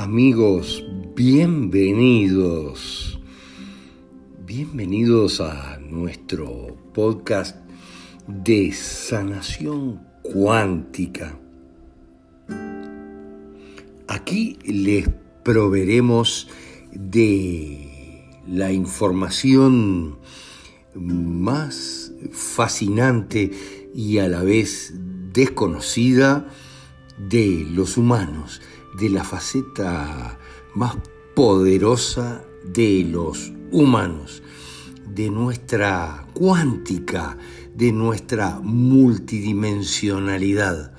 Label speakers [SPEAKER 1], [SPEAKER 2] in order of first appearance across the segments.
[SPEAKER 1] Amigos, bienvenidos. Bienvenidos a nuestro podcast de sanación cuántica. Aquí les proveeremos de la información más fascinante y a la vez desconocida de los humanos, de la faceta más poderosa de los humanos, de nuestra cuántica, de nuestra multidimensionalidad,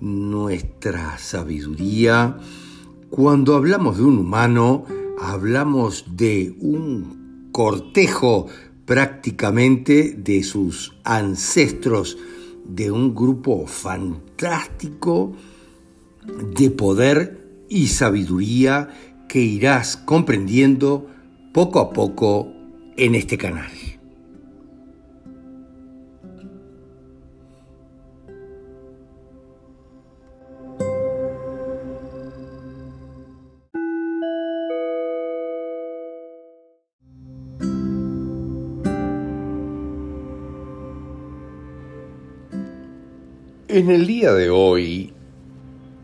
[SPEAKER 1] nuestra sabiduría. Cuando hablamos de un humano, hablamos de un cortejo prácticamente de sus ancestros, de un grupo fantástico de poder y sabiduría que irás comprendiendo poco a poco en este canal. En el día de hoy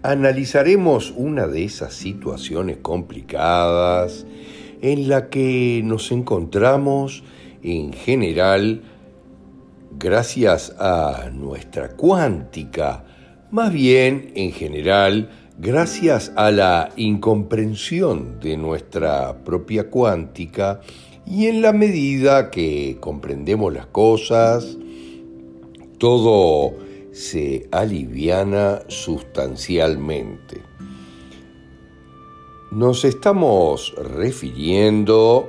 [SPEAKER 1] analizaremos una de esas situaciones complicadas en la que nos encontramos en general gracias a nuestra cuántica, más bien en general gracias a la incomprensión de nuestra propia cuántica y en la medida que comprendemos las cosas, todo se aliviana sustancialmente. Nos estamos refiriendo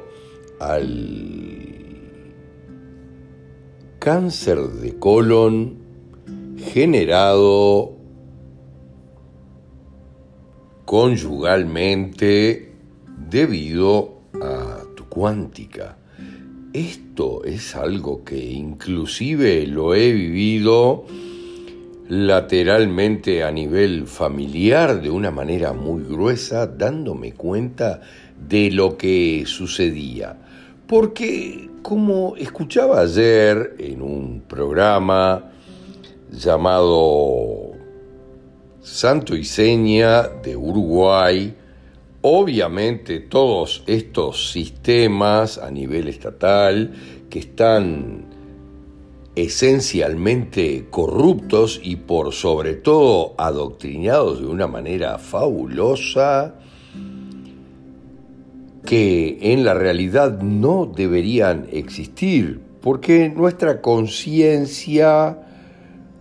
[SPEAKER 1] al cáncer de colon generado conyugalmente debido a tu cuántica. Esto es algo que inclusive lo he vivido lateralmente a nivel familiar de una manera muy gruesa, dándome cuenta de lo que sucedía. Porque, como escuchaba ayer en un programa llamado Santo y Seña de Uruguay, obviamente todos estos sistemas a nivel estatal que están esencialmente corruptos y por sobre todo adoctrinados de una manera fabulosa que en la realidad no deberían existir, porque nuestra conciencia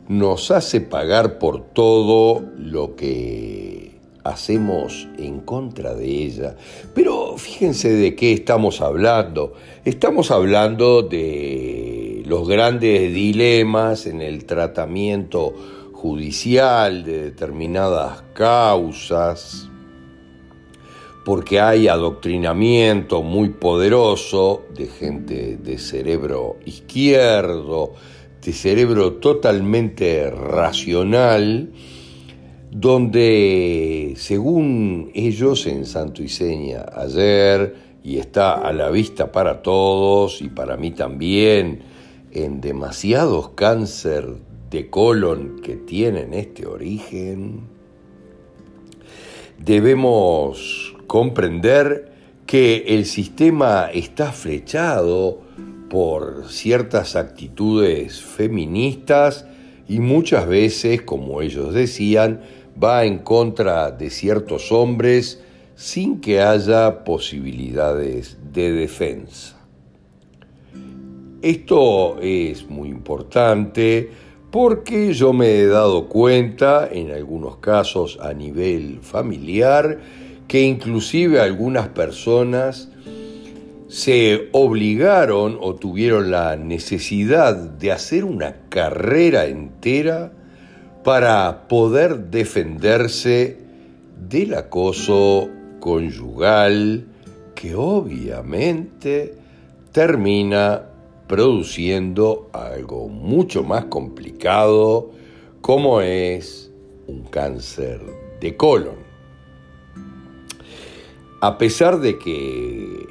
[SPEAKER 1] nos hace pagar por todo lo que hacemos en contra de ella. Pero fíjense de qué estamos hablando. Estamos hablando de los grandes dilemas en el tratamiento judicial de determinadas causas, porque hay adoctrinamiento muy poderoso de gente de cerebro izquierdo, de cerebro totalmente racional, donde, según ellos en Santo y Seña ayer, y está a la vista para todos y para mí también, en demasiados cáncer de colon que tienen este origen, debemos comprender que el sistema está flechado por ciertas actitudes feministas y muchas veces, como ellos decían, va en contra de ciertos hombres sin que haya posibilidades de defensa. Esto es muy importante porque yo me he dado cuenta, en algunos casos a nivel familiar, que inclusive algunas personas se obligaron o tuvieron la necesidad de hacer una carrera entera para poder defenderse del acoso conyugal que obviamente termina produciendo algo mucho más complicado como es un cáncer de colon. a pesar de que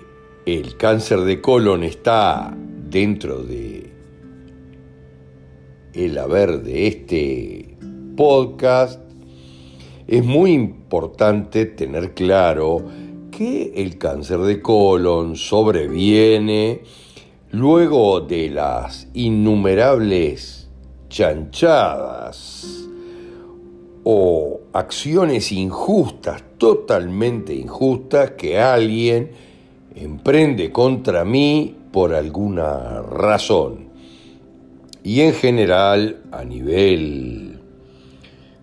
[SPEAKER 1] el cáncer de colon está dentro de el haber de este podcast, es muy importante tener claro que el cáncer de colon sobreviene luego de las innumerables chanchadas o acciones injustas, totalmente injustas, que alguien emprende contra mí por alguna razón. Y en general, a nivel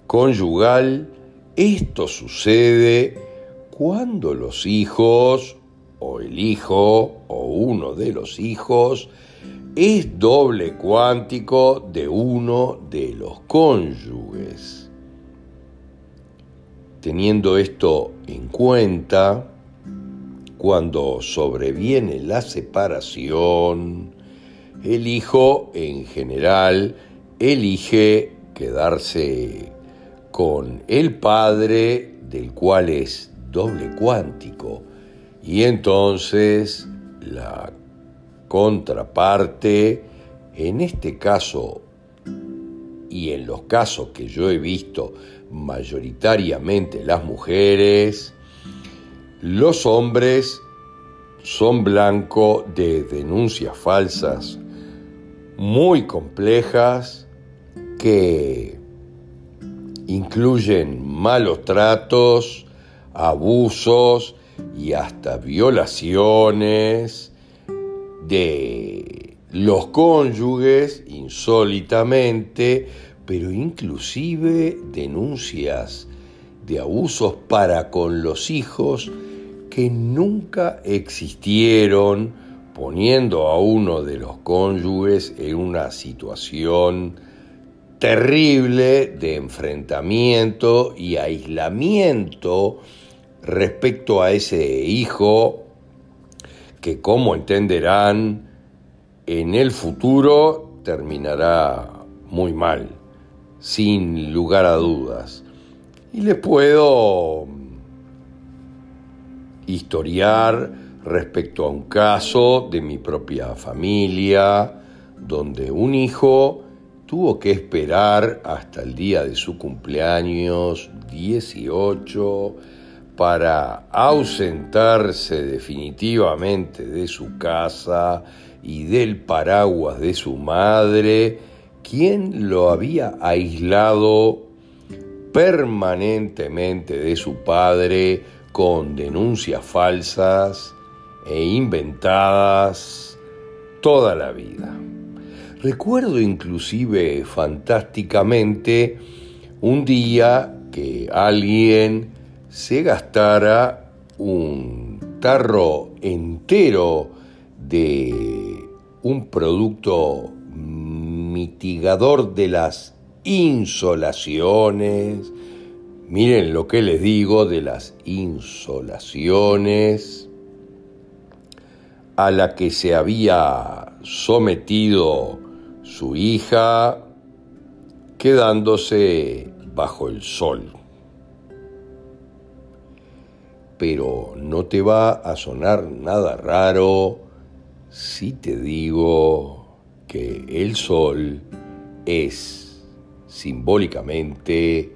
[SPEAKER 1] conyugal, esto sucede cuando los hijos, o el hijo, o uno de los hijos, es doble cuántico de uno de los cónyuges. Teniendo esto en cuenta, cuando sobreviene la separación, el hijo en general elige quedarse con el padre del cual es doble cuántico y entonces la contraparte, en este caso y en los casos que yo he visto mayoritariamente las mujeres, los hombres son blanco de denuncias falsas muy complejas que incluyen malos tratos, abusos y hasta violaciones de los cónyuges insólitamente, pero inclusive denuncias de abusos para con los hijos que nunca existieron, poniendo a uno de los cónyuges en una situación terrible de enfrentamiento y aislamiento respecto a ese hijo que, como entenderán, en el futuro terminará muy mal, sin lugar a dudas. Y les puedo historiar respecto a un caso de mi propia familia, donde un hijo tuvo que esperar hasta el día de su cumpleaños 18 para ausentarse definitivamente de su casa y del paraguas de su madre, quien lo había aislado permanentemente de su padre con denuncias falsas e inventadas toda la vida. Recuerdo inclusive fantásticamente un día que alguien se gastara un tarro entero de un producto mitigador de las insolaciones, Miren lo que les digo de las insolaciones a la que se había sometido su hija quedándose bajo el sol. Pero no te va a sonar nada raro si te digo que el sol es simbólicamente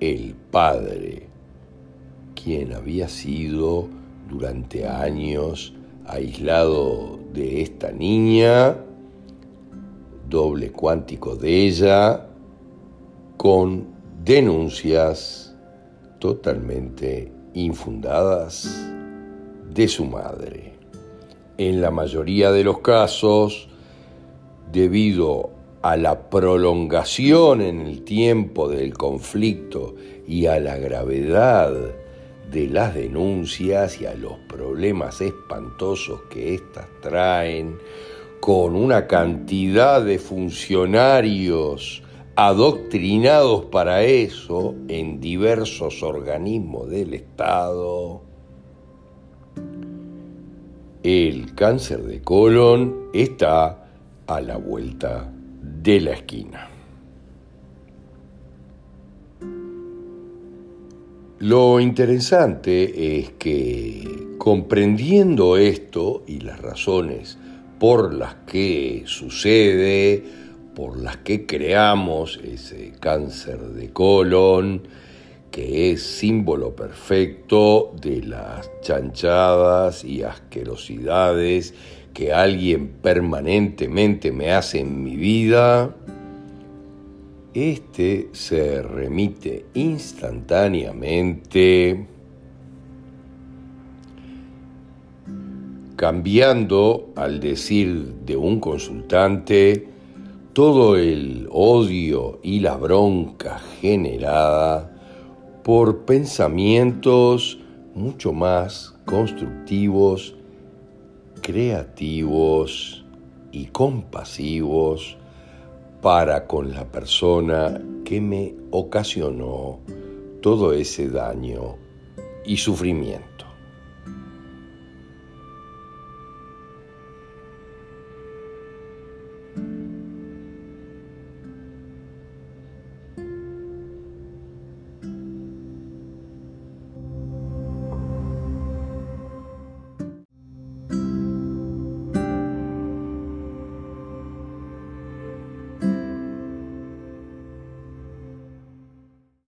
[SPEAKER 1] el padre, quien había sido durante años aislado de esta niña, doble cuántico de ella, con denuncias totalmente infundadas de su madre. En la mayoría de los casos, debido a la prolongación en el tiempo del conflicto y a la gravedad de las denuncias y a los problemas espantosos que éstas traen, con una cantidad de funcionarios adoctrinados para eso en diversos organismos del Estado, el cáncer de colon está a la vuelta de la esquina. Lo interesante es que comprendiendo esto y las razones por las que sucede, por las que creamos ese cáncer de colon, que es símbolo perfecto de las chanchadas y asquerosidades que alguien permanentemente me hace en mi vida, este se remite instantáneamente cambiando al decir de un consultante todo el odio y la bronca generada por pensamientos mucho más constructivos, creativos y compasivos para con la persona que me ocasionó todo ese daño y sufrimiento.